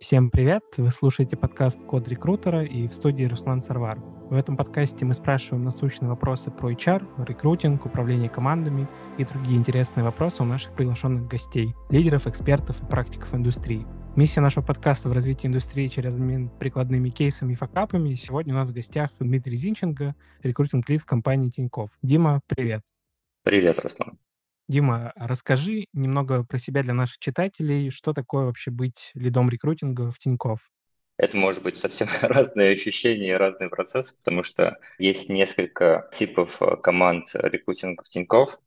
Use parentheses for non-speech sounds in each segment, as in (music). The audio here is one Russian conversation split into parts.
Всем привет! Вы слушаете подкаст «Код рекрутера» и в студии Руслан Сарвар. В этом подкасте мы спрашиваем насущные вопросы про HR, рекрутинг, управление командами и другие интересные вопросы у наших приглашенных гостей, лидеров, экспертов и практиков индустрии. Миссия нашего подкаста в развитии индустрии через обмен прикладными кейсами и факапами. Сегодня у нас в гостях Дмитрий Зинченко, рекрутинг-лид в компании Тиньков. Дима, привет! Привет, Руслан. Дима, расскажи немного про себя для наших читателей. Что такое вообще быть лидом рекрутинга в Тинькофф? Это может быть совсем (laughs) разные ощущения и разные процессы, потому что есть несколько типов э, команд рекрутинга в Тинькофф.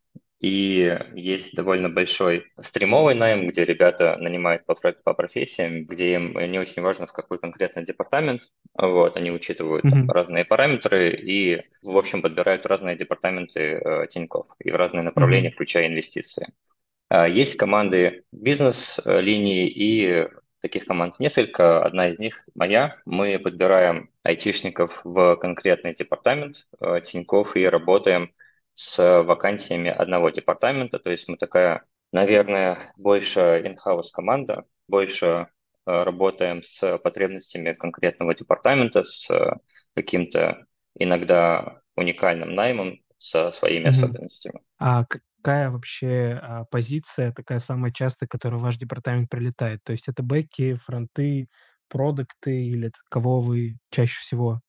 И есть довольно большой стримовый найм, где ребята нанимают по, по профессиям, где им не очень важно, в какой конкретно департамент. Вот, они учитывают mm-hmm. разные параметры и, в общем, подбирают разные департаменты э, Тинькофф и в разные направления, mm-hmm. включая инвестиции. А есть команды бизнес-линии и таких команд несколько. Одна из них моя. Мы подбираем айтишников в конкретный департамент э, Тинькофф и работаем с вакансиями одного департамента. То есть мы такая, наверное, больше in-house команда, больше э, работаем с потребностями конкретного департамента, с каким-то иногда уникальным наймом, со своими mm-hmm. особенностями. А какая вообще а, позиция такая самая частая, которая в ваш департамент прилетает? То есть это бэки, фронты, продукты или кого вы чаще всего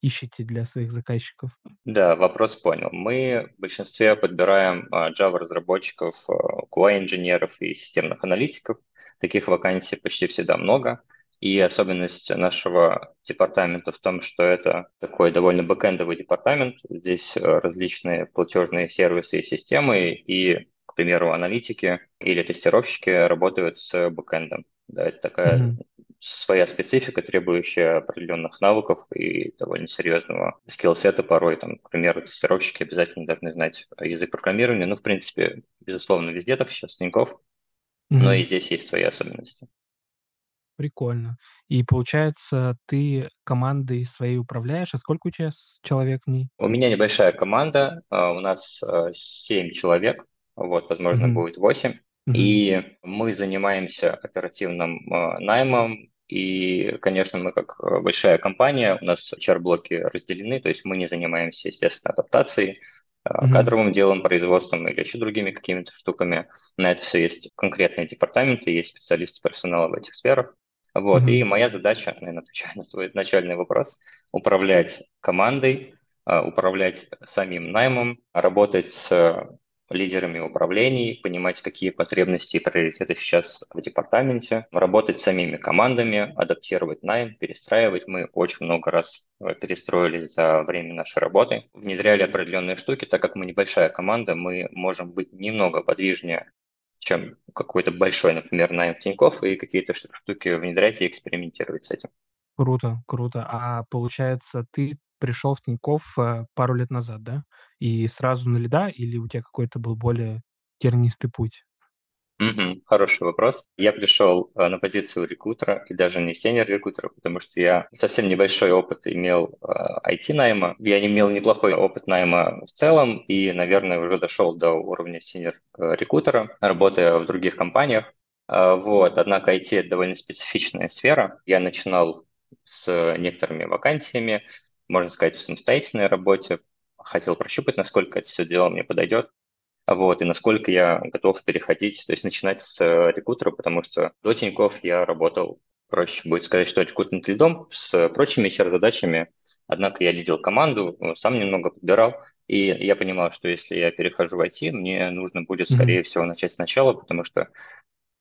ищете для своих заказчиков? Да, вопрос понял. Мы в большинстве подбираем а, Java-разработчиков, а, QA-инженеров и системных аналитиков. Таких вакансий почти всегда много. И особенность нашего департамента в том, что это такой довольно бэкэндовый департамент. Здесь э, различные платежные сервисы и системы, и, к примеру, аналитики или тестировщики работают с бэкэндом. Да, это такая mm-hmm своя специфика, требующая определенных навыков и довольно серьезного скилл-сета порой. Там, к примеру, тестировщики обязательно должны знать язык программирования. Ну, в принципе, безусловно, везде так сейчас, Тинькофф, mm-hmm. но и здесь есть свои особенности. Прикольно. И получается, ты командой своей управляешь, а сколько у тебя человек в ней? У меня небольшая команда, а, у нас а, семь человек, вот, возможно, mm-hmm. будет восемь. Mm-hmm. И мы занимаемся оперативным а, наймом, и, конечно, мы как э, большая компания, у нас HR-блоки разделены, то есть мы не занимаемся, естественно, адаптацией, mm-hmm. кадровым делом, производством или еще другими какими-то штуками. На это все есть конкретные департаменты, есть специалисты персонала в этих сферах. Вот, mm-hmm. и моя задача, наверное, (laughs) отвечая на свой начальный вопрос, управлять командой, а, управлять самим наймом, работать с лидерами управлений, понимать, какие потребности и приоритеты сейчас в департаменте, работать с самими командами, адаптировать найм, перестраивать. Мы очень много раз э, перестроились за время нашей работы, внедряли определенные штуки, так как мы небольшая команда, мы можем быть немного подвижнее, чем какой-то большой, например, найм Тинькофф, и какие-то штуки внедрять и экспериментировать с этим. Круто, круто. А получается, ты пришел в Тинькофф, э, пару лет назад, да? И сразу на лида или у тебя какой-то был более тернистый путь? Мгм. Хороший вопрос. Я пришел э, на позицию рекрутера, и даже не сеньор-рекрутера, потому что я совсем небольшой опыт имел э, IT-найма. Я имел неплохой опыт найма в целом, и, наверное, уже дошел до уровня сеньор-рекрутера, работая в других компаниях. Э, Вот. Однако IT — это довольно специфичная сфера. Я начинал с некоторыми вакансиями, можно сказать, в самостоятельной работе. Хотел прощупать, насколько это все дело мне подойдет. Вот, и насколько я готов переходить, то есть начинать с рекрутера, потому что до Тинькофф я работал, проще будет сказать, что рекрутинг лидом с прочими HR-задачами, однако я лидил команду, сам немного подбирал, и я понимал, что если я перехожу в IT, мне нужно будет, скорее mm-hmm. всего, начать сначала, потому что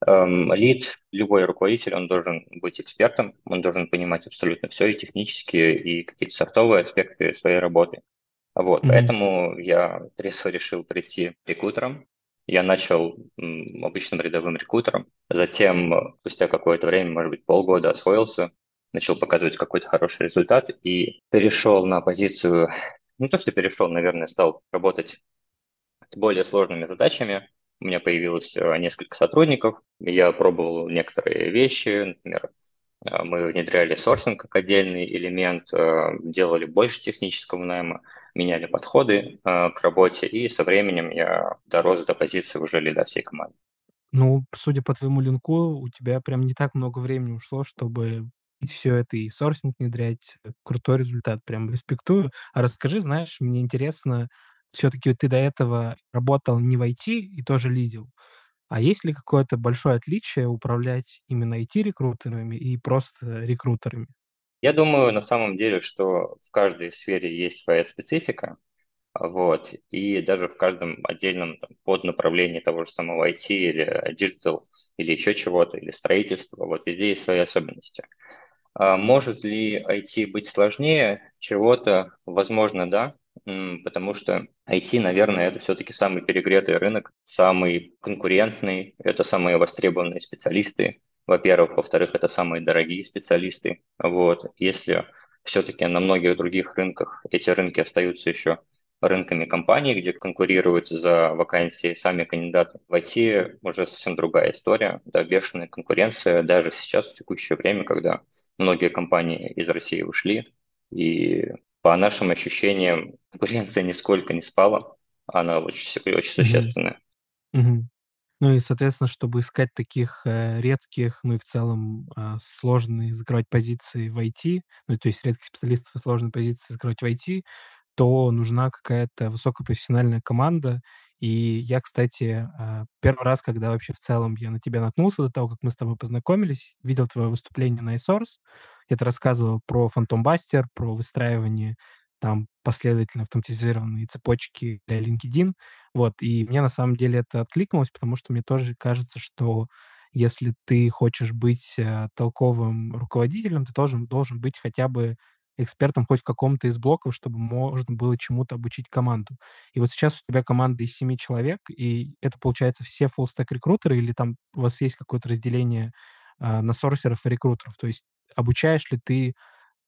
лид, любой руководитель, он должен быть экспертом, он должен понимать абсолютно все, и технические, и какие-то софтовые аспекты своей работы. Вот, mm-hmm. поэтому я трезво решил прийти рекрутером. Я начал обычным рядовым рекрутером, затем, спустя какое-то время, может быть, полгода освоился, начал показывать какой-то хороший результат и перешел на позицию, ну то, что перешел, наверное, стал работать с более сложными задачами, у меня появилось э, несколько сотрудников, я пробовал некоторые вещи, например, э, мы внедряли сорсинг как отдельный элемент, э, делали больше технического найма, меняли подходы к работе, и со временем я дорос до позиции уже лида всей команды. Ну, судя по твоему линку, у тебя прям не так много времени ушло, чтобы все это и сорсинг внедрять. Крутой результат, прям респектую. А расскажи, знаешь, мне интересно, все таки ты до этого работал не в IT и тоже лидил. А есть ли какое-то большое отличие управлять именно IT-рекрутерами и просто рекрутерами? Я думаю, на самом деле, что в каждой сфере есть своя специфика, вот, и даже в каждом отдельном поднаправлении того же самого IT или digital, или еще чего-то, или строительства, вот везде есть свои особенности. А может ли IT быть сложнее чего-то? Возможно, да, потому что IT, наверное, это все-таки самый перегретый рынок, самый конкурентный, это самые востребованные специалисты, во-первых. Во-вторых, это самые дорогие специалисты. Вот. Если все-таки на многих других рынках эти рынки остаются еще рынками компаний, где конкурируют за вакансии сами кандидаты. В IT уже совсем другая история, да, бешеная конкуренция даже сейчас, в текущее время, когда многие компании из России ушли, и по нашим ощущениям конкуренция нисколько не спала, она очень, очень существенная. Мгм. Ну и, соответственно, чтобы искать таких, э, редких, ну и в целом, а, сложные закрывать позиции в IT, ну, то есть редких специалистов и сложные позиции закрывать в IT, то нужна какая-то высокопрофессиональная команда. И я, кстати, а, первый раз, когда вообще в целом я на тебя наткнулся до того, как мы с тобой познакомились, видел твое выступление на iSource. Ты рассказывал про Buster, про выстраивание там последовательно автоматизированные цепочки для LinkedIn. Вот, и мне на самом деле это откликнулось, потому что мне тоже кажется, что если ты хочешь быть э, толковым руководителем, ты тоже должен быть хотя бы экспертом хоть в каком-то из блоков, чтобы можно было чему-то обучить команду. И вот сейчас у тебя команда из семи человек, и это, получается, все full stack рекрутеры или там у вас есть какое-то разделение а, на сорсеров и рекрутеров? То есть обучаешь ли ты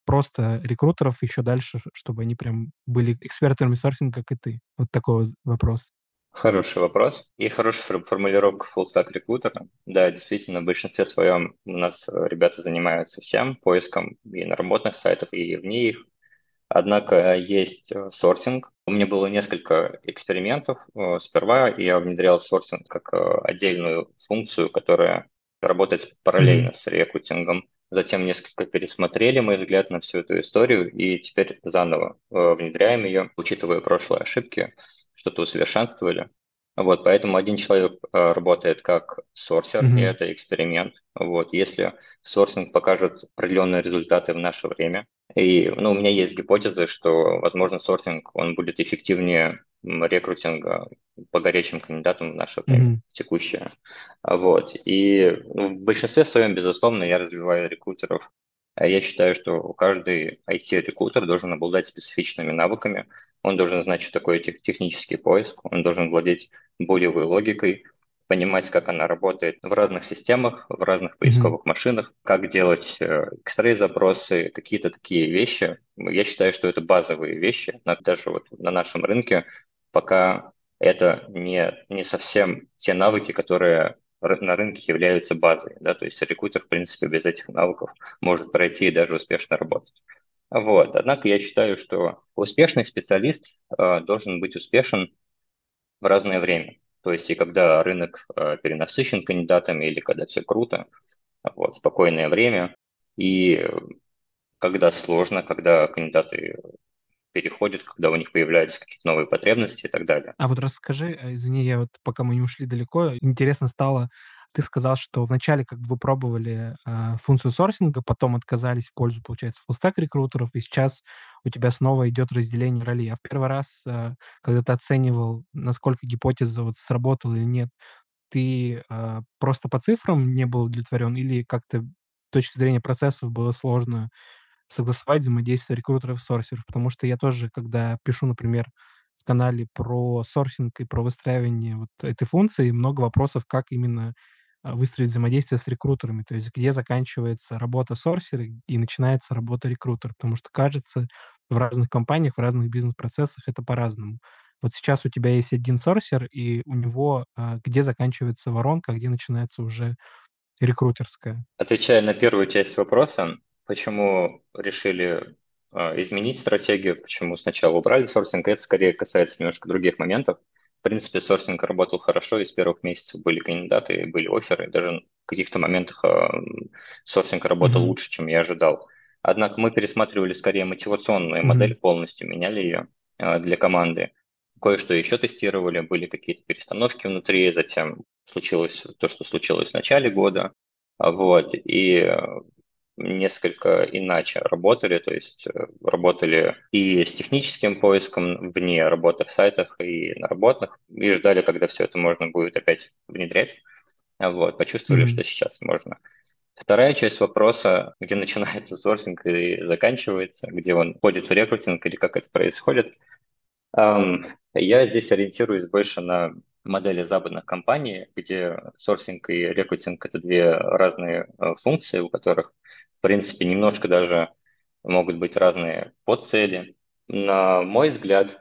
просто рекрутеров еще дальше, чтобы они прям были экспертами сорсинга, как и ты? Вот такой вот вопрос. Хороший вопрос и хорошая формулировка full stack рекрутера. Да, действительно, в большинстве своем у нас э, ребята занимаются всем, поиском и на работных сайтах, и вне их. Однако есть э, сорсинг. У меня было несколько экспериментов. Э, сперва я внедрял сорсинг как отдельную функцию, которая работает параллельно mm-hmm. с рекрутингом. Затем несколько пересмотрели мой взгляд на всю эту историю и теперь заново внедряем ее, учитывая прошлые ошибки что-то усовершенствовали. Вот, поэтому один человек э, работает как сорсер, mm-hmm. и это эксперимент. Вот, если сорсинг покажет определенные результаты в наше время, и ну, у меня есть гипотеза, что, возможно, сорсинг он будет эффективнее рекрутинга по горячим кандидатам в наше mm-hmm. текущее. Вот. И ну, в большинстве своем, безусловно, я развиваю рекрутеров. Я считаю, что каждый IT-рекрутер должен обладать специфичными навыками, он должен знать, что такое технический поиск, он должен владеть болевой логикой, понимать, как она работает в разных системах, в разных поисковых mm-hmm. машинах, как делать э, X-ray-запросы, какие-то такие вещи. Я считаю, что это базовые вещи, даже вот на нашем рынке, пока это не, не совсем те навыки, которые на рынке являются базой. Да? То есть рекрутер, в принципе, без этих навыков может пройти и даже успешно работать. Вот. Однако я считаю, что успешный специалист э, должен быть успешен в разное время. То есть и когда рынок э, перенасыщен кандидатами, или когда все круто, вот, спокойное время, и когда сложно, когда кандидаты переходят, когда у них появляются какие-то новые потребности и так далее. А вот расскажи, э, извини, я вот пока мы не ушли далеко, интересно стало, ты сказал, что вначале как бы вы пробовали э, функцию сорсинга, потом отказались в пользу, получается, фуллстек рекрутеров, и сейчас у тебя снова идет разделение ролей. А в первый раз, э, когда ты оценивал, насколько гипотеза вот сработала или нет, ты э, просто по цифрам не был удовлетворен или как-то с точки зрения процессов было сложно согласовать взаимодействие рекрутеров и сорсеров? Потому что я тоже, когда пишу, например, в канале про сорсинг и про выстраивание вот этой функции, много вопросов, как именно а, выстроить взаимодействие с рекрутерами, то есть где заканчивается работа сорсера и начинается работа рекрутера, потому что кажется, в разных компаниях, в разных бизнес-процессах это по-разному. Вот сейчас у тебя есть один сорсер, и у него а, где заканчивается воронка, а где начинается уже рекрутерская. Отвечая на первую часть вопроса, почему решили а, изменить стратегию, почему сначала убрали сорсинг, это скорее касается немножко других моментов. В принципе, сорсинг работал хорошо, и с первых месяцев были кандидаты, были оферы, даже в каких-то моментах э, сорсинг работал mm-hmm. лучше, чем я ожидал. Однако мы пересматривали скорее мотивационную mm-hmm. модель, полностью меняли ее э, для команды. Кое-что еще тестировали, были какие-то перестановки внутри, затем случилось то, что случилось в начале года. Вот, и несколько иначе работали, то есть э, работали и с техническим поиском вне работы в сайтах и на работных, и ждали, когда все это можно будет опять внедрять. Вот, почувствовали, mm-hmm. что сейчас можно. Вторая часть вопроса, где (laughs) начинается сорсинг и заканчивается, где он входит в рекрутинг или как это происходит. Um, я здесь ориентируюсь больше на модели западных компаний, где сорсинг и рекрутинг – это две разные э, функции, у которых, в принципе, немножко даже могут быть разные подцели. На мой взгляд,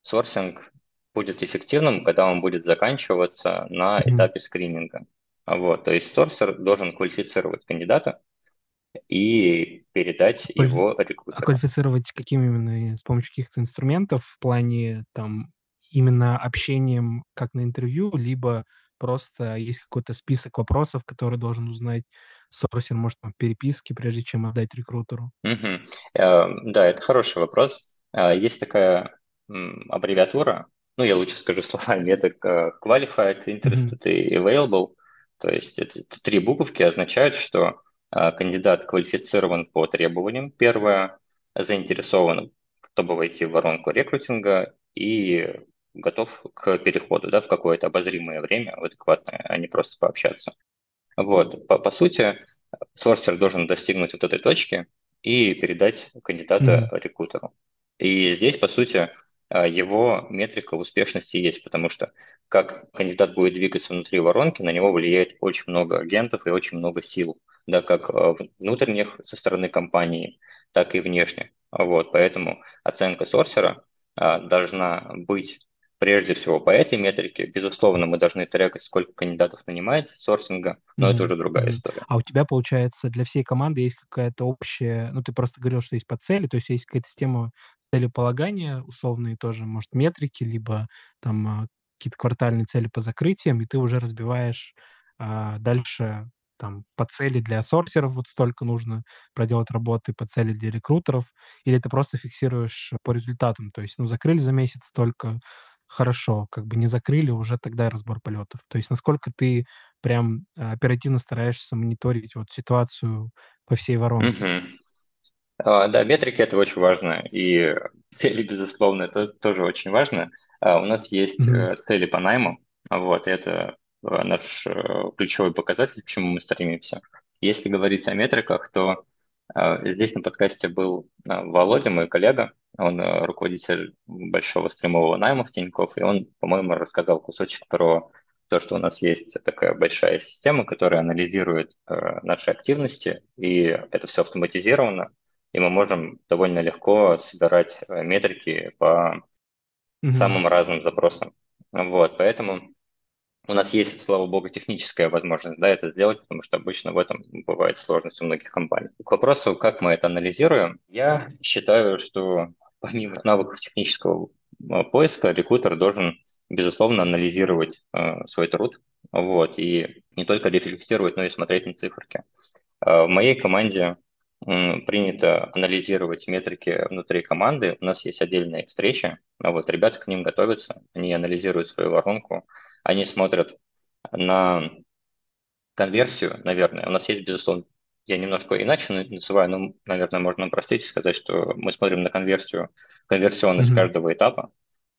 сорсинг будет эффективным, когда он будет заканчиваться на этапе скрининга. Вот, то есть сорсер должен квалифицировать кандидата и передать Квалифи... его рекрутеру. А квалифицировать какими именно? С помощью каких-то инструментов в плане там именно общением, как на интервью, либо просто есть какой-то список вопросов, которые должен узнать сорсер, может, там, переписки, прежде чем отдать рекрутеру? Угу. Да, это хороший вопрос. А, есть такая аббревиатура, ну, я лучше скажу (laughs) словами, это э, Qualified, Interested mm-hmm. и Available. То есть это, это три буковки означают, что кандидат квалифицирован по требованиям. Первое, заинтересован, чтобы войти в воронку рекрутинга и готов к переходу да, в какое-то обозримое время, в адекватное, а не просто пообщаться. Вот, по, по сути, сорсер должен достигнуть вот этой точки и передать кандидата mm-hmm. рекрутеру. И здесь, по сути, а, его метрика успешности есть, потому что как кандидат будет двигаться внутри воронки, на него влияет очень много агентов и очень много сил, да, как а, внутренних со стороны компании, так и внешних. Вот, поэтому оценка сорсера а, должна быть прежде всего по этой метрике. Безусловно, мы должны трекать, сколько кандидатов нанимается сорсинга, но mm-hmm. это уже другая история. А у тебя, получается, для всей команды есть какая-то общая, ну, ты просто говорил, что есть по цели, то есть есть какая-то система целеполагания, условные тоже, может, метрики, либо там а, какие-то квартальные цели по закрытиям, и ты уже разбиваешь а, дальше там по цели для сорсеров вот столько нужно проделать работы, по цели для рекрутеров, или ты просто фиксируешь по результатам, то есть, ну, закрыли за месяц столько, хорошо, как бы не закрыли, уже тогда разбор полетов. То есть насколько ты прям а, оперативно стараешься мониторить вот ситуацию по всей воронке? Mm-hmm. Uh, да, метрики это очень важно, и (laughs) цели, безусловно, это тоже очень важно. Uh, у нас есть mm-hmm. цели по найму, вот, это наш ключевой показатель, к чему мы стремимся. Если говорить о метриках, то здесь на подкасте был Володя, мой коллега, он э, руководитель большого стримового найма в Тинькофф, и он, по-моему, рассказал кусочек про то, что у нас есть такая большая система, которая анализирует э, наши активности, и это все автоматизировано, и мы можем довольно легко собирать метрики по mm-hmm. самым разным запросам. Вот, поэтому у нас есть, слава богу, техническая возможность да, это сделать, потому что обычно в этом бывает сложность у многих компаний. К вопросу, как мы это анализируем, я считаю, что помимо навыков технического а, поиска, рекрутер должен, безусловно, анализировать э, свой труд, вот, и не только рефлексировать, но и смотреть на циферки. Э, в моей команде принято анализировать метрики внутри команды. У нас есть отдельные встречи, вот ребята к ним готовятся, они анализируют свою воронку, они смотрят на конверсию, наверное. У нас есть, безусловно, я немножко иначе называю, но, наверное, можно упростить и сказать, что мы смотрим на конверсию, конверсионность mm-hmm. каждого этапа.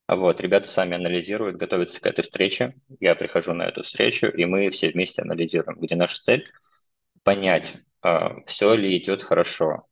Вот, ребята сами анализируют, готовятся к этой встрече, я прихожу на эту встречу, и мы все вместе анализируем, где наша цель – понять, а, все ли идет хорошо,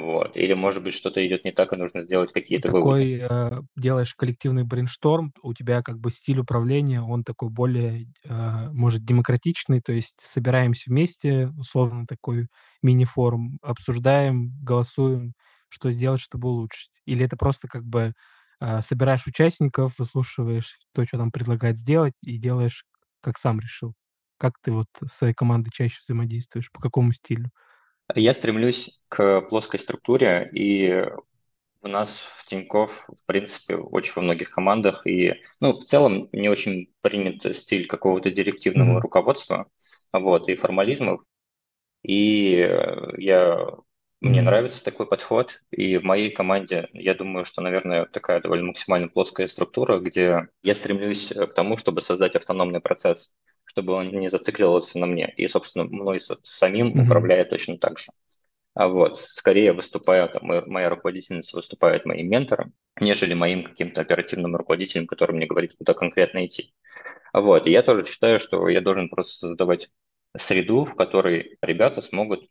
вот. Или, может быть, что-то идет не так, и нужно сделать какие-то такой, выводы. Такой э, делаешь коллективный брейншторм, у тебя как бы стиль управления, он такой более, э, может, демократичный, то есть собираемся вместе, условно такой мини-форум, обсуждаем, голосуем, что сделать, чтобы улучшить. Или это просто как бы э, собираешь участников, выслушиваешь то, что там предлагают сделать, и делаешь, как сам решил. Как ты вот с своей командой чаще взаимодействуешь, по какому стилю? Я стремлюсь к плоской структуре и У нас в Тинькофф, в принципе, очень во многих командах, и, ну, в целом не очень принят стиль какого-то директивного Мгм. руководства, вот, и формализмов, и э, я, мне Мгм. нравится такой подход, и в моей команде, я думаю, что, наверное, такая довольно максимально плоская структура, где я стремлюсь э, к тому, чтобы создать автономный процесс, чтобы он не зацикливался на мне, и, собственно, мной самим Мгм. управляет точно так же. А вот, скорее выступаю, там, моя руководительница выступает моим ментором, нежели моим каким-то оперативным руководителем, который мне говорит, куда конкретно идти. А Вот, и я тоже считаю, что я должен просто создавать среду, в которой ребята смогут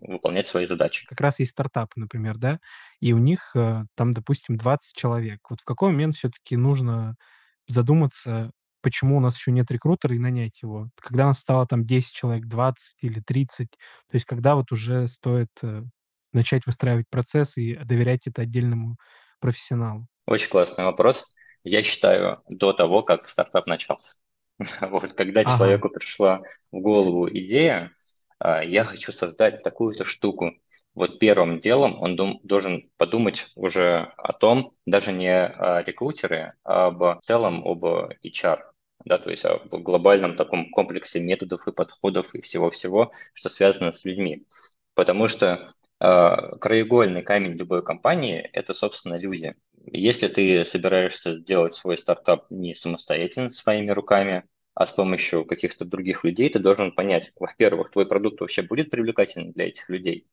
выполнять свои задачи. Как раз есть стартапы, например, да, и у них, э, там, допустим, 20 человек. Вот в какой момент все-таки нужно задуматься, почему у нас еще нет рекрутера, и нанять его? Когда нас стало там 10 человек, 20 или 30? То есть когда вот уже стоит, э, начать выстраивать процесс и доверять это отдельному профессионалу? Очень классный вопрос. Я считаю, до того, как стартап начался. (laughs) Вот, когда Ага. человеку пришла в голову идея, а, я хочу создать такую-то штуку. Вот первым делом он дум- должен подумать уже о том, даже не о рекрутере, а об целом об HR, да, то есть о глобальном таком комплексе методов и подходов и всего-всего, что связано с людьми. Потому что а, краеугольный камень любой компании– это, собственно, люди. Если ты собираешься делать свой стартап не самостоятельно своими руками, а с помощью каких-то других людей, ты должен понять, во-первых, твой продукт вообще будет привлекательным для этих людей.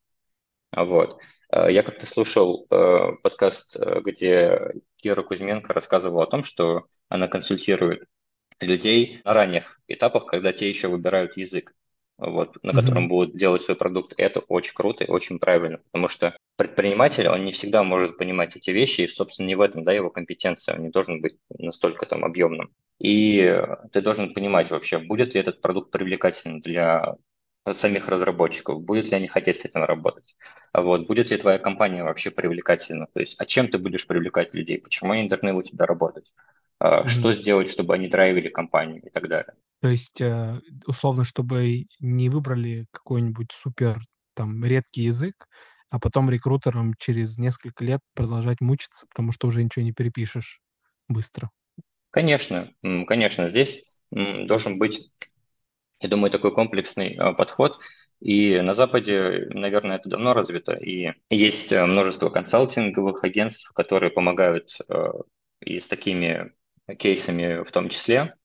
Вот. Э, Я как-то слушал э, подкаст, э, где Кира Кузьменко рассказывала о том, что она консультирует людей на ранних этапах, когда те еще выбирают язык, вот, на котором Мгм. будут делать свой продукт. Это очень круто и очень правильно, потому что предприниматель, он не всегда может понимать эти вещи, и, собственно, не в этом, да, его компетенция, он не должен быть настолько там объемным. И ты должен понимать вообще, будет ли этот продукт привлекательным для самих разработчиков, будет ли они хотеть с этим работать, вот, будет ли твоя компания вообще привлекательна, то есть, а чем ты будешь привлекать людей, почему они должны у тебя работать, Мгм. что сделать, чтобы они драйвили компанию и так далее. То есть, э, условно, чтобы не выбрали какой-нибудь супер там редкий язык, а потом рекрутерам через несколько лет продолжать мучиться, потому что уже ничего не перепишешь быстро. Конечно, конечно, здесь должен быть, я думаю, такой комплексный а, подход, и на Западе, наверное, это давно развито, и есть э, множество консалтинговых агентств, которые помогают э, и с такими кейсами в том числе.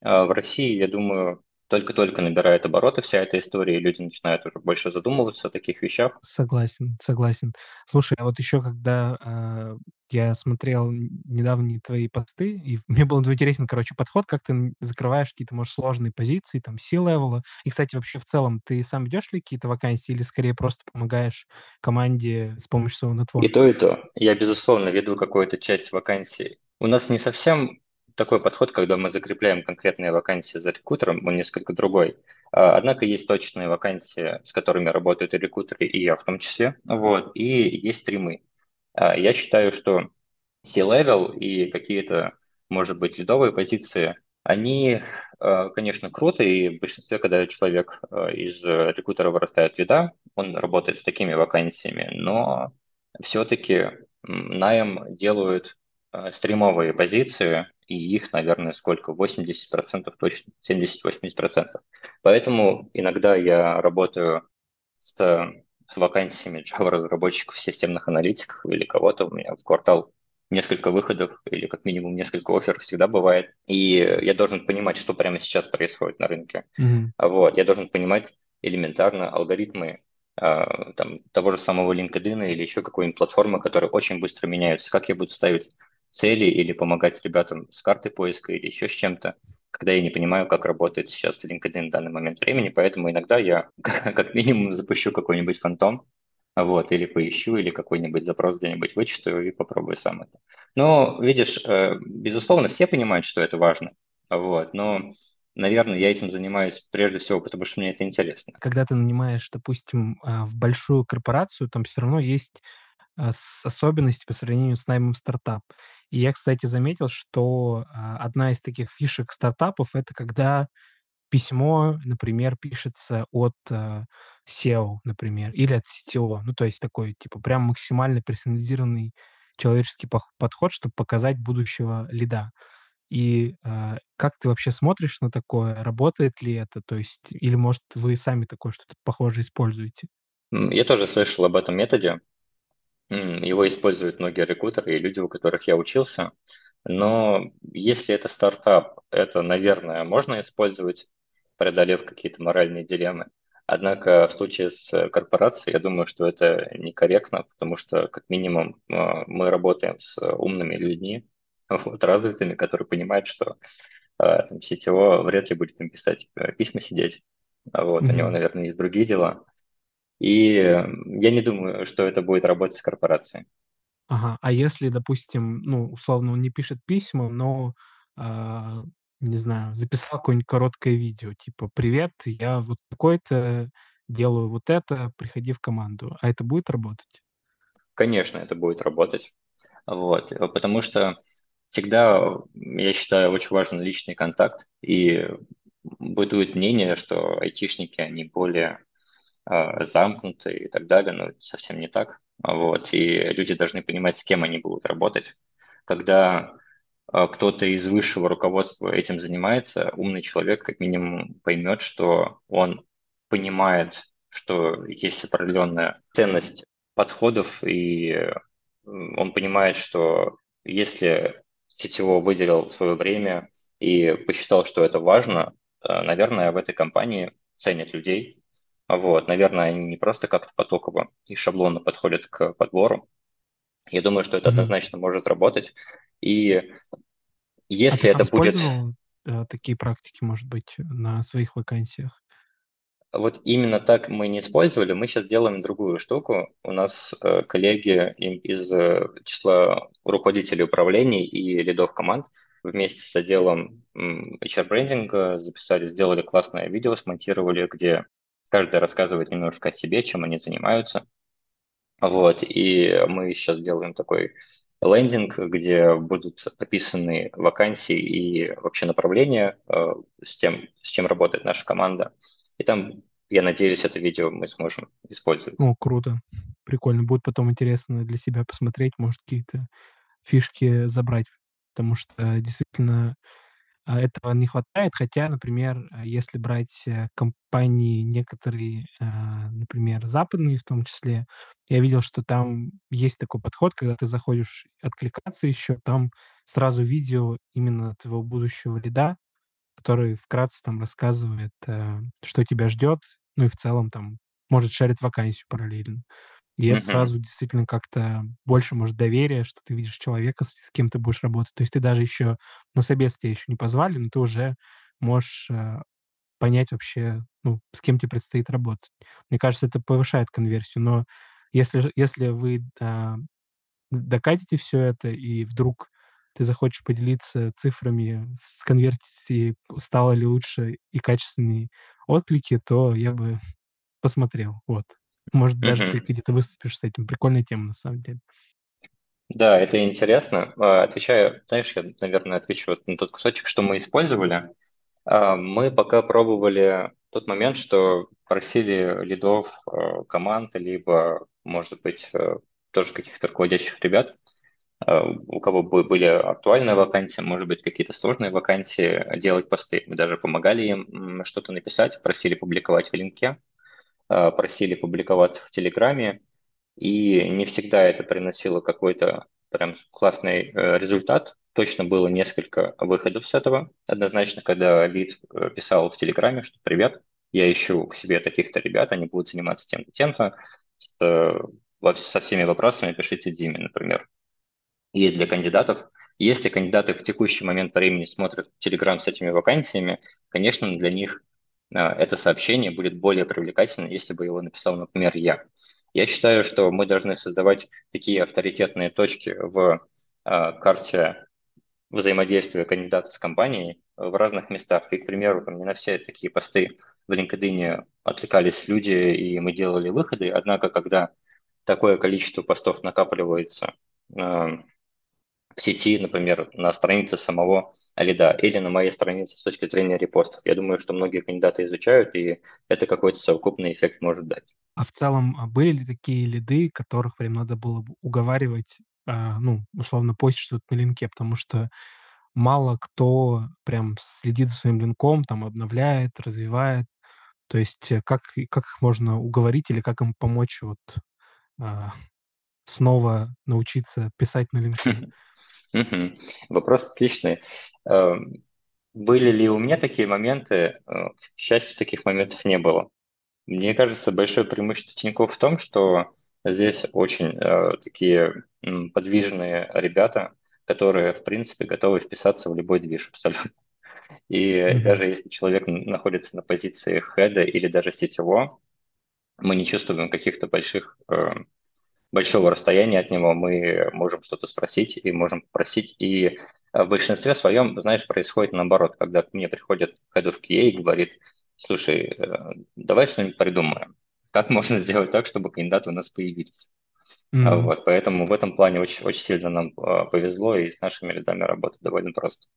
А В России, я думаю, только-только набирает обороты вся эта история, и люди начинают уже больше задумываться о таких вещах. Согласен, согласен. Слушай, а вот еще когда, а, я смотрел недавние твои посты, и (laughs) мне был интересен, короче, подход, как ты закрываешь какие-то, может, сложные позиции, там, C-левела. И, кстати, вообще, в целом, ты сам ведешь ли какие-то вакансии или скорее просто помогаешь команде с помощью своего И нетворка? то, и то. Я, безусловно, веду какую-то часть вакансий. У нас не совсем такой подход, когда мы закрепляем конкретные вакансии за рекрутером, он несколько другой. А, Однако есть точные вакансии, с которыми работают и рекрутеры, и я в том числе. Вот. И есть стримы. А, Я считаю, что C-level и какие-то, может быть, лидовые позиции, они, э, конечно, круто, и в большинстве, когда человек из рекрутера вырастает лида, он работает с такими вакансиями, но все-таки найм делают стримовые позиции, и их, наверное, сколько? 80% точно, 70-80%. Поэтому иногда я работаю с, с вакансиями Java-разработчиков, системных аналитиков или кого-то. У меня в квартал несколько выходов или как минимум несколько офферов всегда бывает. И я должен понимать, что прямо сейчас происходит на рынке. Мгм. Вот. Я должен понимать элементарно алгоритмы а, там, того же самого LinkedIn или еще какой-нибудь платформы, которые очень быстро меняются. Как я буду ставить цели или помогать ребятам с картой поиска или еще с чем-то, когда я не понимаю, как работает сейчас LinkedIn в данный момент времени, поэтому иногда я (laughs) как минимум запущу какой-нибудь фантом, вот, или поищу, или какой-нибудь запрос где-нибудь вычитаю и попробую сам это. Но, видишь, э, безусловно, все понимают, что это важно, вот, но, наверное, я этим занимаюсь прежде всего, потому что мне это интересно. Когда ты нанимаешь, допустим, а, в большую корпорацию, там все равно есть а, с особенности по сравнению с наймом стартап. И я, кстати, заметил, что, а, одна из таких фишек стартапов- это когда письмо, например, пишется от, э, SEO, например, или от CTO. Ну, то есть такой, типа, прям максимально персонализированный человеческий подход, чтобы показать будущего лида. И э, как ты вообще смотришь на такое? Работает ли это? То есть, или, может, вы сами такое что-то похожее используете? Я тоже слышал об этом методе. Его используют многие рекрутеры и люди, у которых я учился. Но если это стартап, это, наверное, можно использовать, преодолев какие-то моральные дилеммы. Однако в случае с корпорацией, я думаю, что это некорректно, потому что, как минимум, а, мы работаем с умными людьми, (laughs) вот, развитыми, которые понимают, что а, там, CTO вряд ли будет им писать э, письма сидеть. Вот, mm-hmm. У него, наверное, есть другие дела. И я не думаю, что это будет работать с корпорацией. Ага, а если, допустим, ну, условно, он не пишет письма, но, а, не знаю, записал какое-нибудь короткое видео, типа «Привет, я вот такой-то, делаю вот это, приходи в команду». А это будет работать? Конечно, это будет работать. Вот, потому что всегда, я считаю, очень важен личный контакт, и бытует мнение, что айтишники, они более э, замкнуты и так далее, но это совсем не так. Вот, и люди должны понимать, с кем они будут работать. Когда э, кто-то из высшего руководства этим занимается, умный человек как минимум поймет, что он понимает, что есть определенная ценность подходов, и он понимает, что если сетево выделил свое время и посчитал, что это важно, э, наверное, в этой компании ценят людей. Вот, наверное, они не просто как-то потоково и шаблонно подходят к подбору. Я думаю, что это mm-hmm. однозначно может работать. И если а это будет... Э, такие практики, может быть, на своих вакансиях? Вот именно так мы не использовали. Мы сейчас делаем другую штуку. У нас э, коллеги из э, числа руководителей управлений и лидов команд вместе с отделом HR-брендинга записали, сделали классное видео, смонтировали, где каждый рассказывает немножко о себе, чем они занимаются. Вот, и мы сейчас делаем такой лендинг, где будут описаны вакансии и вообще направления э, с тем, с чем работает наша команда. И там, я надеюсь, это видео мы сможем использовать. О, круто. Прикольно. Будет потом интересно для себя посмотреть, может, какие-то фишки забрать. Потому что действительно а, этого не хватает. Хотя, например, если брать э, компании некоторые, а, например, западные в том числе, я видел, что там есть такой подход, когда ты заходишь откликаться еще, там сразу видео именно твоего будущего лида, который вкратце там рассказывает, э, что тебя ждет, ну и в целом там может шарить вакансию параллельно. И это сразу действительно как-то больше, может, доверия, что ты видишь человека, с, с кем ты будешь работать. То есть ты даже еще на собес тебя еще не позвали, но ты уже можешь э, понять вообще, ну, с кем тебе предстоит работать. Мне кажется, это повышает конверсию. Но если, если вы э, докатите все это, и вдруг ты захочешь поделиться цифрами с конверсией, стало ли лучше и качественнее отклики, то я бы посмотрел. Вот. Может, даже ты где-то выступишь с этим. Прикольная тема, на самом деле. Да, это интересно. А, отвечаю, знаешь, я, наверное, отвечу вот на тот кусочек, что мы использовали. А, мы пока пробовали тот момент, что просили лидов а, команд, либо, может быть, тоже каких-то руководящих ребят, у кого были актуальные вакансии, может быть, какие-то сложные вакансии, делать посты. Мы даже помогали им что-то написать, просили публиковать в линке. Э, просили публиковаться в Телеграме, и не всегда это приносило какой-то прям классный э, результат. Точно было несколько выходов с этого. Однозначно, когда лид э, писал в Телеграме, что «Привет, я ищу к себе таких-то ребят, они будут заниматься тем-то, тем-то, со всеми вопросами пишите Диме, например». И для кандидатов, если кандидаты в текущий момент времени смотрят Телеграм с этими вакансиями, конечно, для них а, это сообщение будет более привлекательно, если бы его написал, например, я. Я считаю, что мы должны создавать такие авторитетные точки в а, карте взаимодействия кандидата с компанией в разных местах. И, к примеру, там не на все такие посты в LinkedIn отвлекались люди, и мы делали выходы. Однако, когда такое количество постов накапливается а, в сети, например, на странице самого лида или на моей странице с точки зрения репостов. Я думаю, что многие кандидаты изучают, и это какой-то совокупный эффект может дать. А в целом, а были ли такие лиды, которых прям надо было бы уговаривать а, ну, условно, постить что-то на линке, потому что мало кто прям следит за своим линком, там, обновляет, развивает. То есть э, как, как их можно уговорить или как им помочь вот а, снова научиться писать на (laughs) линке? Вопрос отличный. Эм, были ли у меня такие моменты? Э, к счастью, таких моментов не было. Мне кажется, большое преимущество Тинькофф в том, что здесь очень э, такие подвижные ребята, которые, в принципе, готовы вписаться в любой движ абсолютно. И mm-hmm. даже если человек находится на позиции хеда или даже сетевого, мы не чувствуем каких-то больших, э, большого расстояния от него, мы можем что-то спросить и можем попросить. И э, в большинстве своем, знаешь, происходит наоборот, когда ко мне приходит head of QA и говорит, слушай, э, давай что-нибудь придумаем. Как можно (laughs) сделать так, чтобы кандидаты у нас появились? Mm-hmm. Вот, поэтому в этом плане очень, очень сильно нам а, повезло, и с нашими рядами работать довольно просто.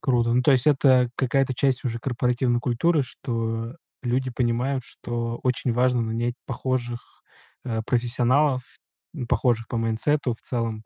Круто. Ну, то есть это какая-то часть уже корпоративной культуры, что люди понимают, что очень важно нанять похожих э, профессионалов, похожих по майнсету в целом,